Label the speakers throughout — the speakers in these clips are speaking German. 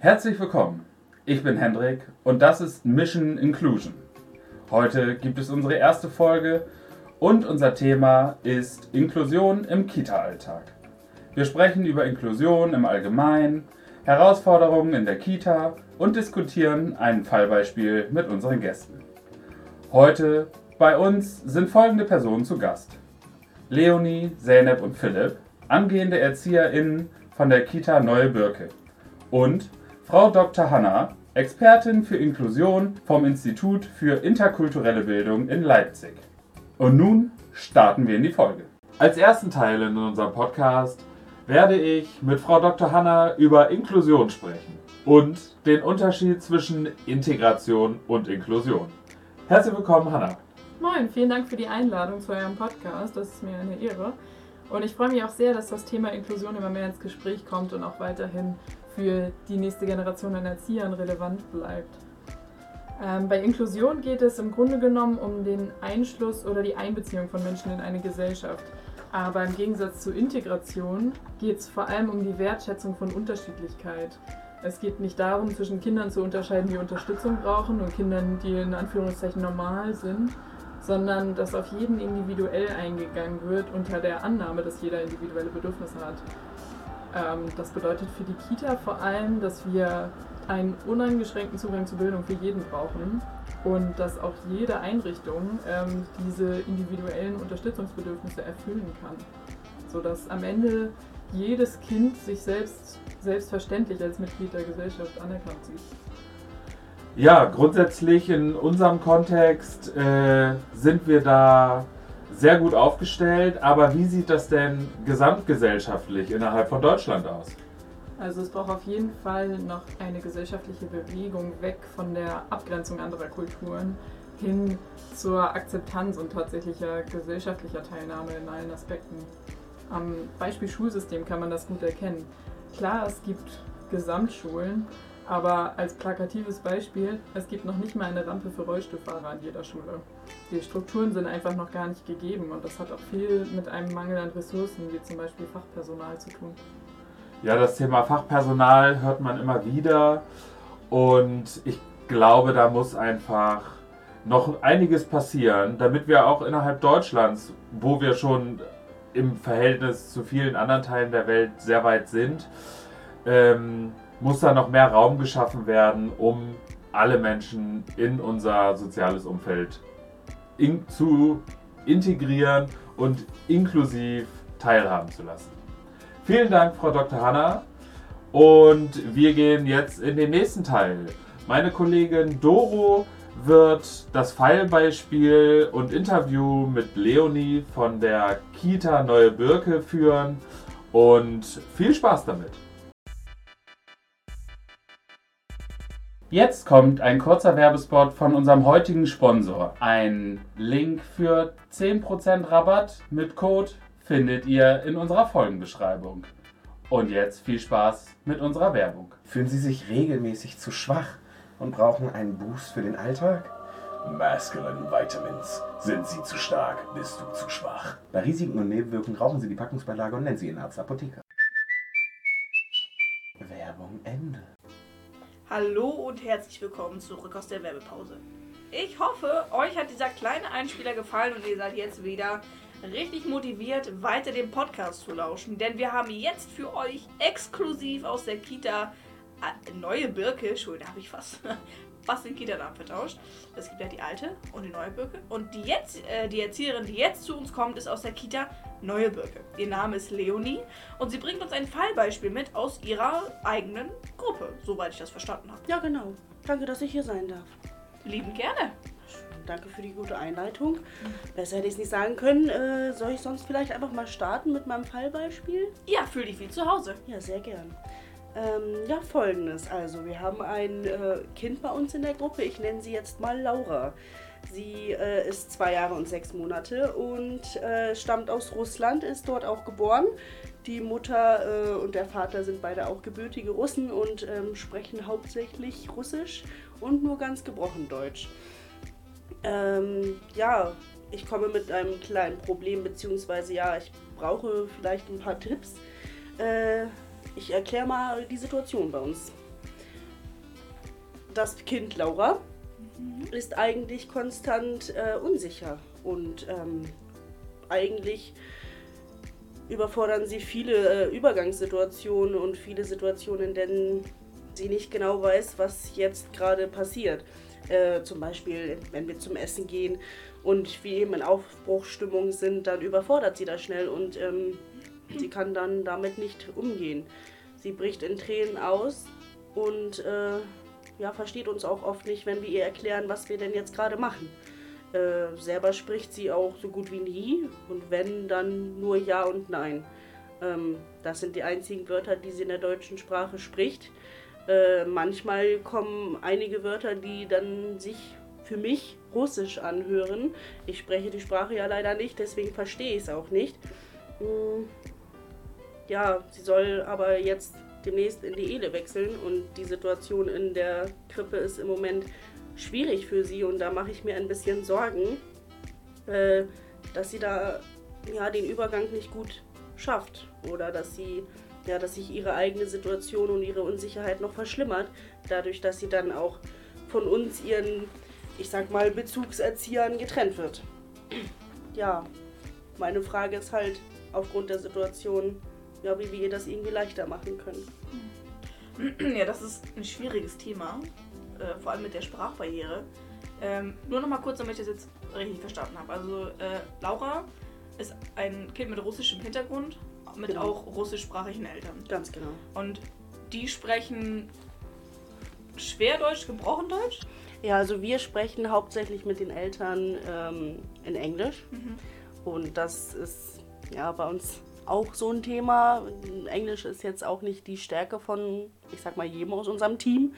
Speaker 1: Herzlich willkommen. Ich bin Hendrik und das ist Mission Inclusion. Heute gibt es unsere erste Folge und unser Thema ist Inklusion im Kita-Alltag. Wir sprechen über Inklusion im Allgemeinen, Herausforderungen in der Kita und diskutieren ein Fallbeispiel mit unseren Gästen. Heute bei uns sind folgende Personen zu Gast. Leonie, Zeynep und Philipp, angehende ErzieherInnen von der Kita Neue Birke. Und Frau Dr. Hanna, Expertin für Inklusion vom Institut für interkulturelle Bildung in Leipzig. Und nun starten wir in die Folge. Als ersten Teil in unserem Podcast werde ich mit Frau Dr. Hanna über Inklusion sprechen und den Unterschied zwischen Integration und Inklusion. Herzlich willkommen, Hanna.
Speaker 2: Moin, vielen Dank für die Einladung zu eurem Podcast. Das ist mir eine Ehre. Und ich freue mich auch sehr, dass das Thema Inklusion immer mehr ins Gespräch kommt und auch weiterhin für die nächste Generation an Erziehern relevant bleibt. Ähm, bei Inklusion geht es im Grunde genommen um den Einschluss oder die Einbeziehung von Menschen in eine Gesellschaft. Aber im Gegensatz zu Integration geht es vor allem um die Wertschätzung von Unterschiedlichkeit. Es geht nicht darum, zwischen Kindern zu unterscheiden, die Unterstützung brauchen und Kindern, die in Anführungszeichen normal sind, sondern dass auf jeden individuell eingegangen wird unter der Annahme, dass jeder individuelle Bedürfnisse hat. Ähm, das bedeutet für die Kita vor allem, dass wir einen uneingeschränkten Zugang zu Bildung für jeden brauchen und dass auch jede Einrichtung ähm, diese individuellen Unterstützungsbedürfnisse erfüllen kann, sodass am Ende jedes Kind sich selbst selbstverständlich als Mitglied der Gesellschaft anerkannt sieht.
Speaker 1: Ja, grundsätzlich in unserem Kontext äh, sind wir da sehr gut aufgestellt, aber wie sieht das denn gesamtgesellschaftlich innerhalb von Deutschland aus?
Speaker 2: Also es braucht auf jeden Fall noch eine gesellschaftliche Bewegung weg von der Abgrenzung anderer Kulturen hin zur Akzeptanz und tatsächlicher gesellschaftlicher Teilnahme in allen Aspekten. Am Beispiel Schulsystem kann man das gut erkennen. Klar, es gibt Gesamtschulen, aber als plakatives Beispiel, es gibt noch nicht mal eine Rampe für Rollstuhlfahrer an jeder Schule. Die Strukturen sind einfach noch gar nicht gegeben und das hat auch viel mit einem Mangel an Ressourcen, wie zum Beispiel Fachpersonal, zu tun.
Speaker 1: Ja, das Thema Fachpersonal hört man immer wieder und ich glaube, da muss einfach noch einiges passieren, damit wir auch innerhalb Deutschlands, wo wir schon im Verhältnis zu vielen anderen Teilen der Welt sehr weit sind, ähm, muss da noch mehr Raum geschaffen werden, um alle Menschen in unser soziales Umfeld in, zu integrieren und inklusiv teilhaben zu lassen. Vielen Dank, Frau Dr. Hanna. Und wir gehen jetzt in den nächsten Teil. Meine Kollegin Doro wird das Fallbeispiel und Interview mit Leonie von der Kita Neue Birke führen. Und viel Spaß damit! Jetzt kommt ein kurzer Werbespot von unserem heutigen Sponsor. Ein Link für 10% Rabatt mit Code findet ihr in unserer Folgenbeschreibung. Und jetzt viel Spaß mit unserer Werbung.
Speaker 3: Fühlen Sie sich regelmäßig zu schwach und brauchen einen Boost für den Alltag? Masculine Vitamins. Sind Sie zu stark, bist du zu schwach. Bei Risiken und Nebenwirkungen rauchen Sie die Packungsbeilage und nennen Sie Ihren Arzt Apotheker.
Speaker 4: Hallo und herzlich willkommen zurück aus der Werbepause. Ich hoffe, euch hat dieser kleine Einspieler gefallen und ihr seid jetzt wieder richtig motiviert, weiter dem Podcast zu lauschen, denn wir haben jetzt für euch exklusiv aus der Kita äh, neue Birke, Entschuldigung, da habe ich fast, fast den Kita-Namen vertauscht. Es gibt ja die alte und die neue Birke. Und die jetzt, äh, die Erzieherin, die jetzt zu uns kommt, ist aus der Kita Neue Birke. Ihr Name ist Leonie und sie bringt uns ein Fallbeispiel mit aus ihrer eigenen Gruppe, soweit ich das verstanden habe.
Speaker 5: Ja, genau. Danke, dass ich hier sein darf.
Speaker 4: Lieben gerne.
Speaker 5: Danke für die gute Einleitung. Besser hätte ich es nicht sagen können. Äh, soll ich sonst vielleicht einfach mal starten mit meinem Fallbeispiel?
Speaker 4: Ja, fühl dich wie zu Hause.
Speaker 5: Ja, sehr gern. Ähm, ja, folgendes. Also, wir haben ein äh, Kind bei uns in der Gruppe. Ich nenne sie jetzt mal Laura. Sie äh, ist zwei Jahre und sechs Monate und äh, stammt aus Russland, ist dort auch geboren. Die Mutter äh, und der Vater sind beide auch gebürtige Russen und ähm, sprechen hauptsächlich Russisch und nur ganz gebrochen Deutsch. Ähm, ja, ich komme mit einem kleinen Problem, beziehungsweise ja, ich brauche vielleicht ein paar Tipps. Äh, ich erkläre mal die Situation bei uns. das Kind Laura ist eigentlich konstant äh, unsicher und ähm, eigentlich überfordern sie viele äh, Übergangssituationen und viele Situationen, in denen sie nicht genau weiß, was jetzt gerade passiert. Äh, zum Beispiel, wenn wir zum Essen gehen und wir eben in Aufbruchsstimmung sind, dann überfordert sie das schnell und ähm, sie kann dann damit nicht umgehen. Sie bricht in Tränen aus und äh, ja, versteht uns auch oft nicht, wenn wir ihr erklären, was wir denn jetzt gerade machen. Äh, selber spricht sie auch so gut wie nie und wenn, dann nur Ja und Nein. Ähm, das sind die einzigen Wörter, die sie in der deutschen Sprache spricht. Äh, manchmal kommen einige Wörter, die dann sich für mich Russisch anhören. Ich spreche die Sprache ja leider nicht, deswegen verstehe ich es auch nicht. Mm, ja, sie soll aber jetzt demnächst in die Ehe wechseln und die Situation in der Krippe ist im Moment schwierig für sie und da mache ich mir ein bisschen Sorgen, äh, dass sie da ja, den Übergang nicht gut schafft oder dass sie ja, dass sich ihre eigene Situation und ihre Unsicherheit noch verschlimmert, dadurch, dass sie dann auch von uns ihren, ich sag mal, Bezugserziehern getrennt wird. Ja, meine Frage ist halt aufgrund der Situation, ja, wie wir ihr das irgendwie leichter machen können.
Speaker 4: Ja, das ist ein schwieriges Thema, äh, vor allem mit der Sprachbarriere. Ähm, nur noch mal kurz, damit ich das jetzt richtig verstanden habe. Also äh, Laura ist ein Kind mit russischem Hintergrund, mit
Speaker 5: Genau.
Speaker 4: auch russischsprachigen Eltern.
Speaker 5: Ganz genau.
Speaker 4: Und die sprechen Schwerdeutsch, gebrochen Deutsch.
Speaker 5: Ja, also wir sprechen hauptsächlich mit den Eltern ähm, in Englisch. Und das ist ja bei uns auch so ein Thema. Englisch ist jetzt auch nicht die Stärke von, ich sag mal, jedem aus unserem Team.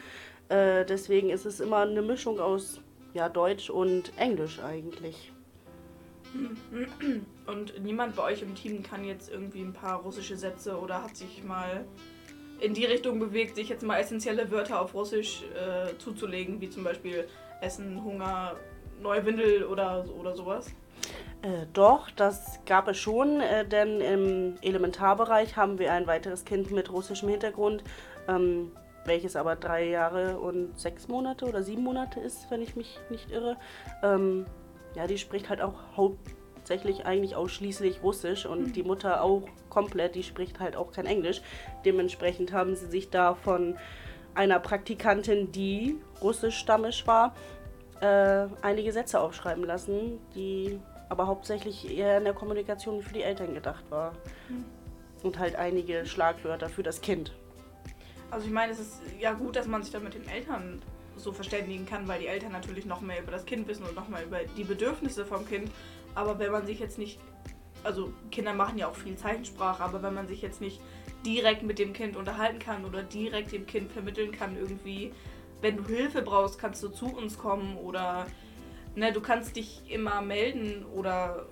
Speaker 5: Äh, deswegen ist es immer eine Mischung aus ja, Deutsch und Englisch eigentlich.
Speaker 4: Und niemand bei euch im Team kann jetzt irgendwie ein paar russische Sätze oder hat sich mal in die Richtung bewegt, sich jetzt mal essentielle Wörter auf Russisch äh, zuzulegen, wie zum Beispiel Essen, Hunger, neue Windel oder, oder sowas.
Speaker 5: Äh, doch, das gab es schon, äh, denn im Elementarbereich haben wir ein weiteres Kind mit russischem Hintergrund, ähm, welches aber drei Jahre und sechs Monate oder sieben Monate ist, wenn ich mich nicht irre. Ähm, ja, die spricht halt auch hauptsächlich eigentlich ausschließlich Russisch und die Mutter auch komplett, die spricht halt auch kein Englisch. Dementsprechend haben sie sich da von einer Praktikantin, die russischstammisch war, äh, einige Sätze aufschreiben lassen, die aber hauptsächlich eher in der Kommunikation für die Eltern gedacht war. Und halt einige Schlagwörter für das Kind.
Speaker 4: Also ich meine, es ist ja gut, dass man sich da mit den Eltern so verständigen kann, weil die Eltern natürlich noch mehr über das Kind wissen und noch mehr über die Bedürfnisse vom Kind. Aber wenn man sich jetzt nicht, also Kinder machen ja auch viel Zeichensprache, aber wenn man sich jetzt nicht direkt mit dem Kind unterhalten kann oder direkt dem Kind vermitteln kann irgendwie, wenn du Hilfe brauchst, kannst du zu uns kommen oder ne, du kannst dich immer melden oder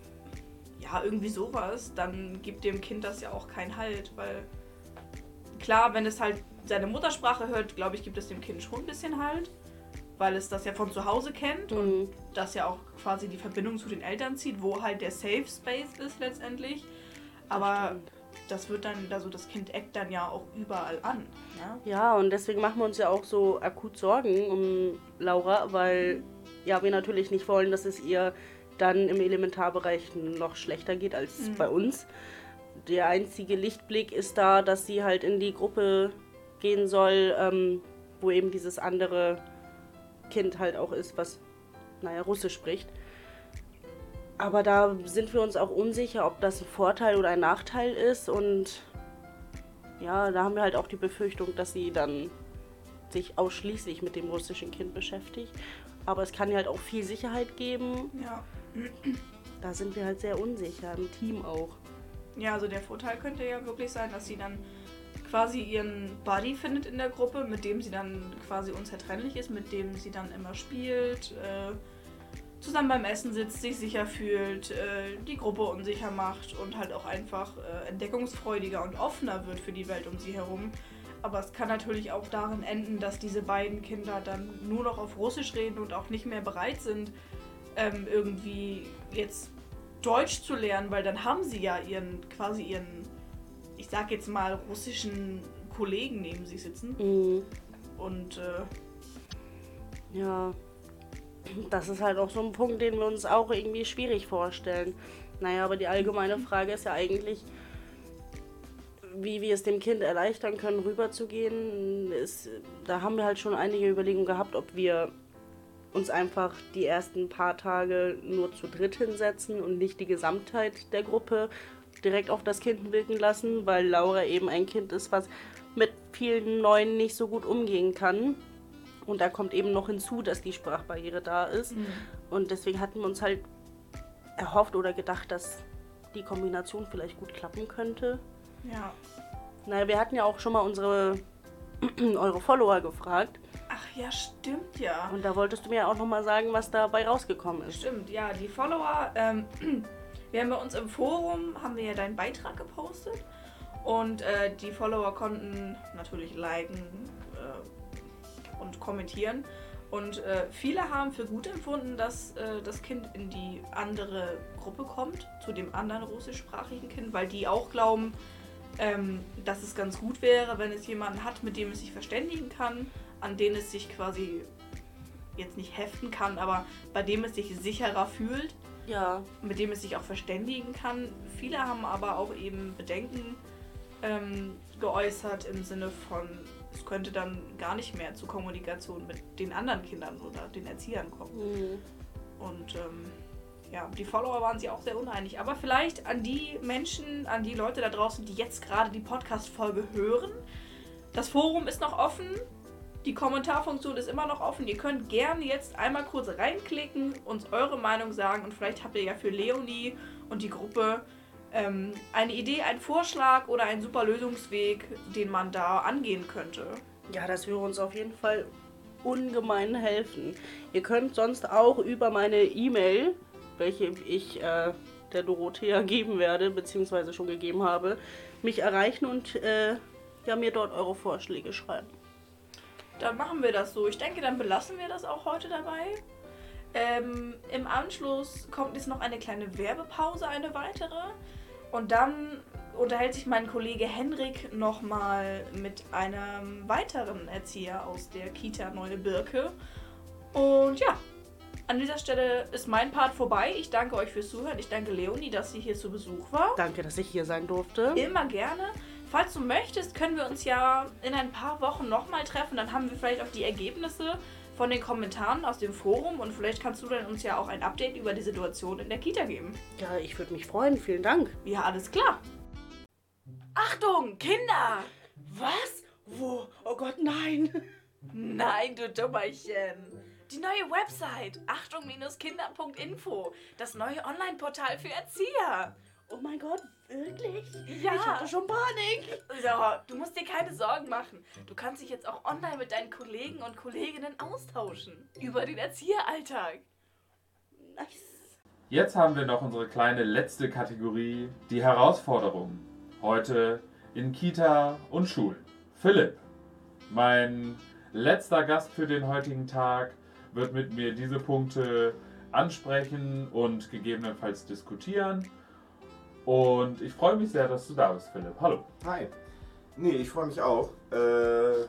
Speaker 4: ja, irgendwie sowas, dann gibt dem Kind das ja auch keinen Halt, weil klar, wenn es halt seine Muttersprache hört, glaube ich, gibt es dem Kind schon ein bisschen Halt, weil es das ja von zu Hause kennt und
Speaker 5: Mhm.
Speaker 4: das ja auch quasi die Verbindung zu den Eltern zieht, wo halt der Safe Space ist letztendlich. Aber
Speaker 5: stimmt.
Speaker 4: das wird dann, also das Kind eckt dann ja auch überall an. Ne?
Speaker 5: Ja, und deswegen machen wir uns ja auch so akut Sorgen um Laura, weil ja, wir natürlich nicht wollen, dass es ihr dann im Elementarbereich noch schlechter geht als
Speaker 4: Mhm.
Speaker 5: bei uns. Der einzige Lichtblick ist da, dass sie halt in die Gruppe gehen soll, ähm, wo eben dieses andere Kind halt auch ist, was, naja, Russisch spricht. Aber da sind wir uns auch unsicher, ob das ein Vorteil oder ein Nachteil ist und ja, da haben wir halt auch die Befürchtung, dass sie dann sich ausschließlich mit dem russischen Kind beschäftigt. Aber es kann ja halt auch viel Sicherheit geben.
Speaker 4: Ja.
Speaker 5: Da sind wir halt sehr unsicher, im Team auch.
Speaker 4: Ja, also der Vorteil könnte ja wirklich sein, dass sie dann quasi ihren Buddy findet in der Gruppe, mit dem sie dann quasi unzertrennlich ist, mit dem sie dann immer spielt, äh, zusammen beim Essen sitzt, sich sicher fühlt, äh, die Gruppe unsicher macht und halt auch einfach äh, entdeckungsfreudiger und offener wird für die Welt um sie herum. Aber es kann natürlich auch darin enden, dass diese beiden Kinder dann nur noch auf Russisch reden und auch nicht mehr bereit sind, ähm, irgendwie jetzt Deutsch zu lernen, weil dann haben sie ja ihren, quasi ihren, ich sag jetzt mal, russischen Kollegen neben sich sitzen.
Speaker 5: Mhm.
Speaker 4: Und äh,
Speaker 5: Ja, das ist halt auch so ein Punkt, den wir uns auch irgendwie schwierig vorstellen. Naja, aber die allgemeine Frage ist ja eigentlich, wie wir es dem Kind erleichtern können, rüberzugehen. Ist, da haben wir halt schon einige Überlegungen gehabt, ob wir uns einfach die ersten paar Tage nur zu dritt hinsetzen und nicht die Gesamtheit der Gruppe direkt auf das Kind wirken lassen, weil Laura eben ein Kind ist, was mit vielen Neuen nicht so gut umgehen kann. Und da kommt eben noch hinzu, dass die Sprachbarriere da ist.
Speaker 2: Mhm.
Speaker 5: Und deswegen hatten wir uns halt erhofft oder gedacht, dass die Kombination vielleicht gut klappen könnte.
Speaker 4: Ja.
Speaker 5: Naja, wir hatten ja auch schon mal unsere eure Follower gefragt.
Speaker 4: Ach ja, stimmt ja.
Speaker 5: Und da wolltest du mir auch nochmal sagen, was dabei rausgekommen ist.
Speaker 4: Stimmt, ja, die Follower, ähm, wir haben bei uns im Forum, haben wir ja deinen Beitrag gepostet und äh, die Follower konnten natürlich liken äh, und kommentieren und äh, viele haben für gut empfunden, dass äh, das Kind in die andere Gruppe kommt, zu dem anderen russischsprachigen Kind, weil die auch glauben, ähm, dass es ganz gut wäre, wenn es jemanden hat, mit dem es sich verständigen kann, an den es sich quasi jetzt nicht heften kann, aber bei dem es sich sicherer fühlt,
Speaker 5: Ja,
Speaker 4: mit dem es sich auch verständigen kann. Viele haben aber auch eben Bedenken ähm, geäußert im Sinne von, es könnte dann gar nicht mehr zur Kommunikation mit den anderen Kindern oder den Erziehern kommen.
Speaker 5: hm,
Speaker 4: Und ähm, ja, die Follower waren sich auch sehr uneinig. Aber vielleicht an die Menschen, an die Leute da draußen, die jetzt gerade die Podcast-Folge hören. Das Forum ist noch offen. Die Kommentarfunktion ist immer noch offen. Ihr könnt gerne jetzt einmal kurz reinklicken, uns eure Meinung sagen und vielleicht habt ihr ja für Leonie und die Gruppe ähm, eine Idee, einen Vorschlag oder einen super Lösungsweg, den man da angehen könnte.
Speaker 5: ja, das würde uns auf jeden Fall ungemein helfen. Ihr könnt sonst auch über meine E-Mail, welche ich äh, der Dorothea geben werde, beziehungsweise schon gegeben habe, mich erreichen und äh, ja, mir dort eure Vorschläge schreiben.
Speaker 4: Dann machen wir das so. Ich denke, dann belassen wir das auch heute dabei. Ähm, Im Anschluss kommt jetzt noch eine kleine Werbepause, eine weitere. Und dann unterhält sich mein Kollege Henrik nochmal mit einem weiteren Erzieher aus der Kita Neue Birke. Und ja, an dieser Stelle ist mein Part vorbei. Ich danke euch fürs Zuhören. Ich danke Leonie, dass sie hier zu Besuch war.
Speaker 5: Danke, dass ich hier sein durfte.
Speaker 4: Immer gerne. Falls du möchtest, können wir uns ja in ein paar Wochen nochmal treffen. Dann haben wir vielleicht auch die Ergebnisse von den Kommentaren aus dem Forum und vielleicht kannst du dann uns ja auch ein Update über die Situation in der Kita geben.
Speaker 5: Ja, ich würde mich freuen. Vielen Dank.
Speaker 4: Ja, alles klar. Achtung, Kinder!
Speaker 5: Was? Wo? Oh Gott, nein.
Speaker 4: Nein, du Dummerchen. Die neue Website achtung-kinder.info, das neue Online-Portal für Erzieher.
Speaker 5: Oh mein Gott, wirklich?
Speaker 4: Ja.
Speaker 5: Ich hatte schon Panik.
Speaker 4: So, du musst dir keine Sorgen machen. Du kannst dich jetzt auch online mit deinen Kollegen und Kolleginnen austauschen. Über den Erzieheralltag.
Speaker 5: Nice.
Speaker 1: Jetzt haben wir noch unsere kleine letzte Kategorie, die Herausforderungen. Heute in Kita und Schulen. Philipp, mein letzter Gast für den heutigen Tag, wird mit mir diese Punkte ansprechen und gegebenenfalls diskutieren. Und ich freue mich sehr, dass du da bist, Philipp. Hallo.
Speaker 3: Hi. Nee, ich freue mich auch. Äh,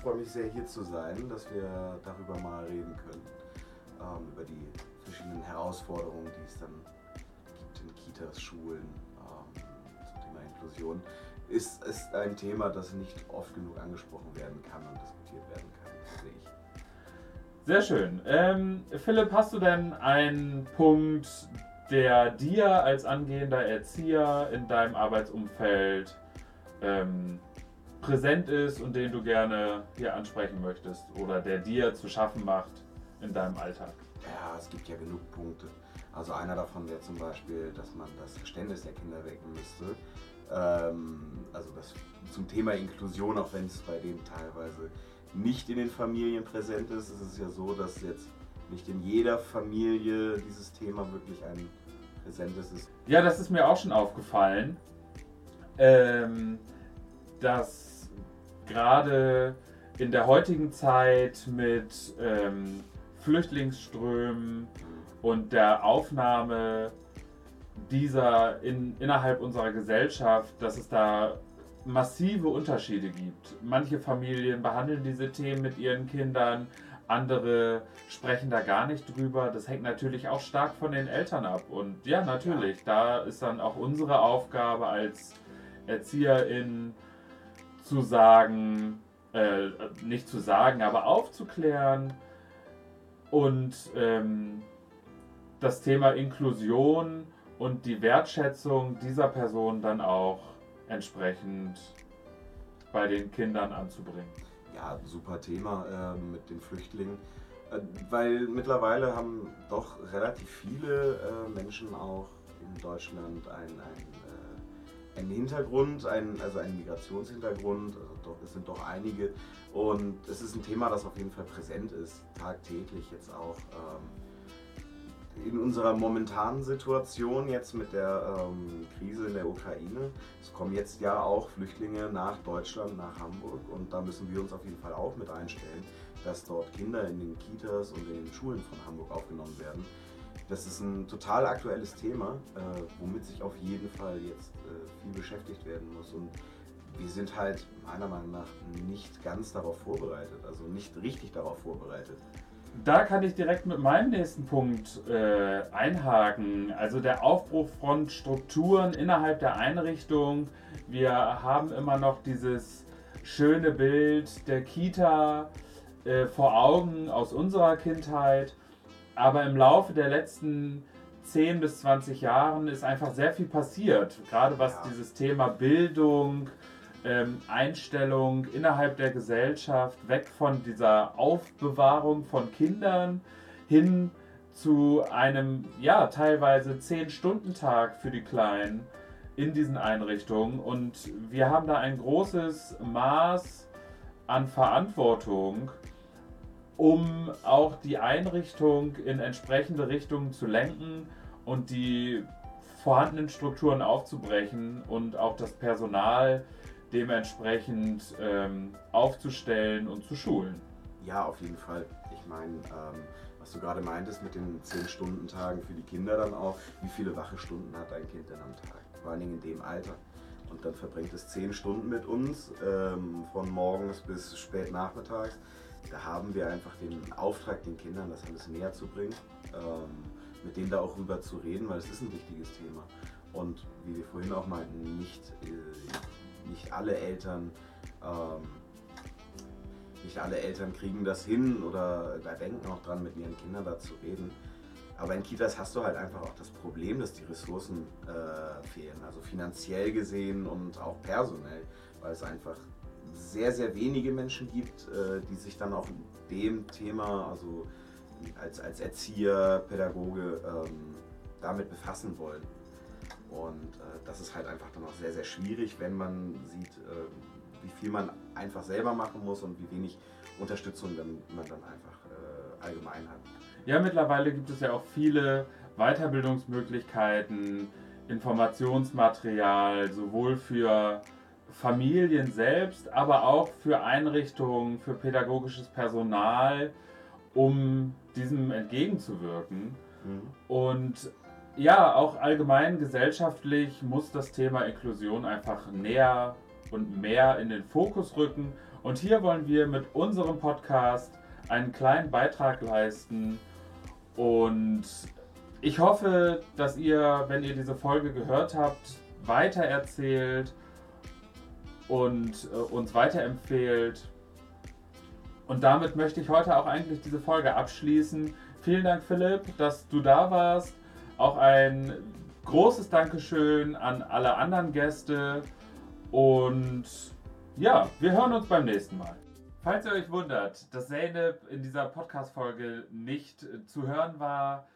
Speaker 3: freue mich sehr hier zu sein, dass wir darüber mal reden können. Ähm, über die verschiedenen Herausforderungen, die es dann gibt in Kitas, Schulen ähm, zum Thema Inklusion. Ist, ist ein Thema, das nicht oft genug angesprochen werden kann und diskutiert werden kann, ich.
Speaker 1: Sehr schön. Ähm, Philipp, hast du denn einen Punkt, der dir als angehender Erzieher in deinem Arbeitsumfeld ähm, präsent ist und den du gerne hier ansprechen möchtest oder der dir zu schaffen macht in deinem Alltag?
Speaker 3: Ja, es gibt ja genug Punkte. Also einer davon wäre zum Beispiel, dass man das Verständnis der Kinder wecken müsste. Ähm, also das zum Thema Inklusion, auch wenn es bei denen teilweise nicht in den Familien präsent ist, ist es ja so, dass jetzt nicht in jeder Familie dieses Thema wirklich ein präsentes ist.
Speaker 1: Ja, das ist mir auch schon aufgefallen, ähm, dass gerade in der heutigen Zeit mit ähm, Flüchtlingsströmen und der Aufnahme dieser in, innerhalb unserer Gesellschaft, dass es da massive Unterschiede gibt. Manche Familien behandeln diese Themen mit ihren Kindern andere sprechen da gar nicht drüber. Das hängt natürlich auch stark von den Eltern ab. Und ja, natürlich, da ist dann auch unsere Aufgabe als Erzieherin zu sagen, äh, nicht zu sagen, aber aufzuklären und ähm, das Thema Inklusion und die Wertschätzung dieser Person dann auch entsprechend bei den Kindern anzubringen.
Speaker 3: Ja, super Thema äh, mit den Flüchtlingen, äh, weil mittlerweile haben doch relativ viele äh, Menschen auch in Deutschland ein, ein einen Hintergrund, einen, also einen Migrationshintergrund, also doch, es sind doch einige. Und es ist ein Thema, das auf jeden Fall präsent ist, tagtäglich jetzt auch. Ähm, in unserer momentanen Situation jetzt mit der ähm, Krise in der Ukraine, es kommen jetzt ja auch Flüchtlinge nach Deutschland, nach Hamburg und da müssen wir uns auf jeden Fall auch mit einstellen, dass dort Kinder in den Kitas und in den Schulen von Hamburg aufgenommen werden. Das ist ein total aktuelles Thema, äh, womit sich auf jeden Fall jetzt äh, viel beschäftigt werden muss. Und wir sind halt meiner Meinung nach nicht ganz darauf vorbereitet, also nicht richtig darauf vorbereitet.
Speaker 1: Da kann ich direkt mit meinem nächsten Punkt äh, einhaken. Also der Aufbruch von Strukturen innerhalb der Einrichtung. Wir haben immer noch dieses schöne Bild der Kita äh, vor Augen aus unserer Kindheit. Aber im Laufe der letzten 10 bis 20 Jahren ist einfach sehr viel passiert. Gerade was ja. dieses Thema Bildung, ähm, Einstellung innerhalb der Gesellschaft, weg von dieser Aufbewahrung von Kindern hin zu einem, ja, teilweise 10-Stunden-Tag für die Kleinen in diesen Einrichtungen. Und wir haben da ein großes Maß an Verantwortung um auch die Einrichtung in entsprechende Richtungen zu lenken und die vorhandenen Strukturen aufzubrechen und auch das Personal dementsprechend ähm, aufzustellen und zu schulen.
Speaker 3: Ja, auf jeden Fall. Ich meine, ähm, was du gerade meintest mit den 10-Stunden-Tagen für die Kinder dann auch, wie viele wache Stunden hat ein Kind denn am Tag? Vor allen Dingen in dem Alter. Und dann verbringt es 10 Stunden mit uns, ähm, von morgens bis spät nachmittags da haben wir einfach den Auftrag, den Kindern das alles näher zu bringen, ähm, mit denen da auch rüber zu reden, weil es ist ein wichtiges Thema. Und wie wir vorhin auch meinten, nicht, äh, nicht alle Eltern ähm, nicht alle Eltern kriegen das hin oder da denken auch dran, mit ihren Kindern da zu reden. Aber in Kitas hast du halt einfach auch das Problem, dass die Ressourcen äh, fehlen, also finanziell gesehen und auch personell, weil es einfach sehr, sehr wenige Menschen gibt, äh, die sich dann auch dem Thema, also als, als Erzieher, Pädagoge, ähm, damit befassen wollen. Und äh, das ist halt einfach dann auch sehr, sehr schwierig, wenn man sieht, äh, wie viel man einfach selber machen muss und wie wenig Unterstützung dann, man dann einfach äh, allgemein hat.
Speaker 1: Ja, mittlerweile gibt es ja auch viele Weiterbildungsmöglichkeiten, Informationsmaterial, sowohl für Familien selbst, aber auch für Einrichtungen, für pädagogisches Personal, um diesem entgegenzuwirken. Mhm. Und ja, auch allgemein gesellschaftlich muss das Thema Inklusion einfach näher und mehr in den Fokus rücken. Und hier wollen wir mit unserem Podcast einen kleinen Beitrag leisten. Und ich hoffe, dass ihr, wenn ihr diese Folge gehört habt, weitererzählt und äh, uns weiterempfehlt. Und damit möchte ich heute auch eigentlich diese Folge abschließen. Vielen Dank, Philipp, dass du da warst. Auch ein großes Dankeschön an alle anderen Gäste. Und ja, wir hören uns beim nächsten Mal. Falls ihr euch wundert, dass Zeynep in dieser Podcast-Folge nicht äh, zu hören war,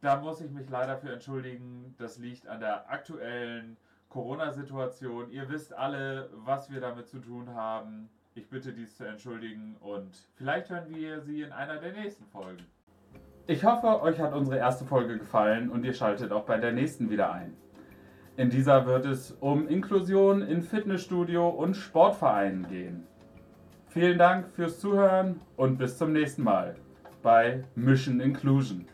Speaker 1: da muss ich mich leider für entschuldigen. Das liegt an der aktuellen Corona-Situation. Ihr wisst alle, was wir damit zu tun haben. Ich bitte dies zu entschuldigen und vielleicht hören wir sie in einer der nächsten Folgen. Ich hoffe, euch hat unsere erste Folge gefallen und ihr schaltet auch bei der nächsten wieder ein. In dieser wird es um Inklusion in Fitnessstudio und Sportvereinen gehen. Vielen Dank fürs Zuhören und bis zum nächsten Mal bei Mission Inclusion.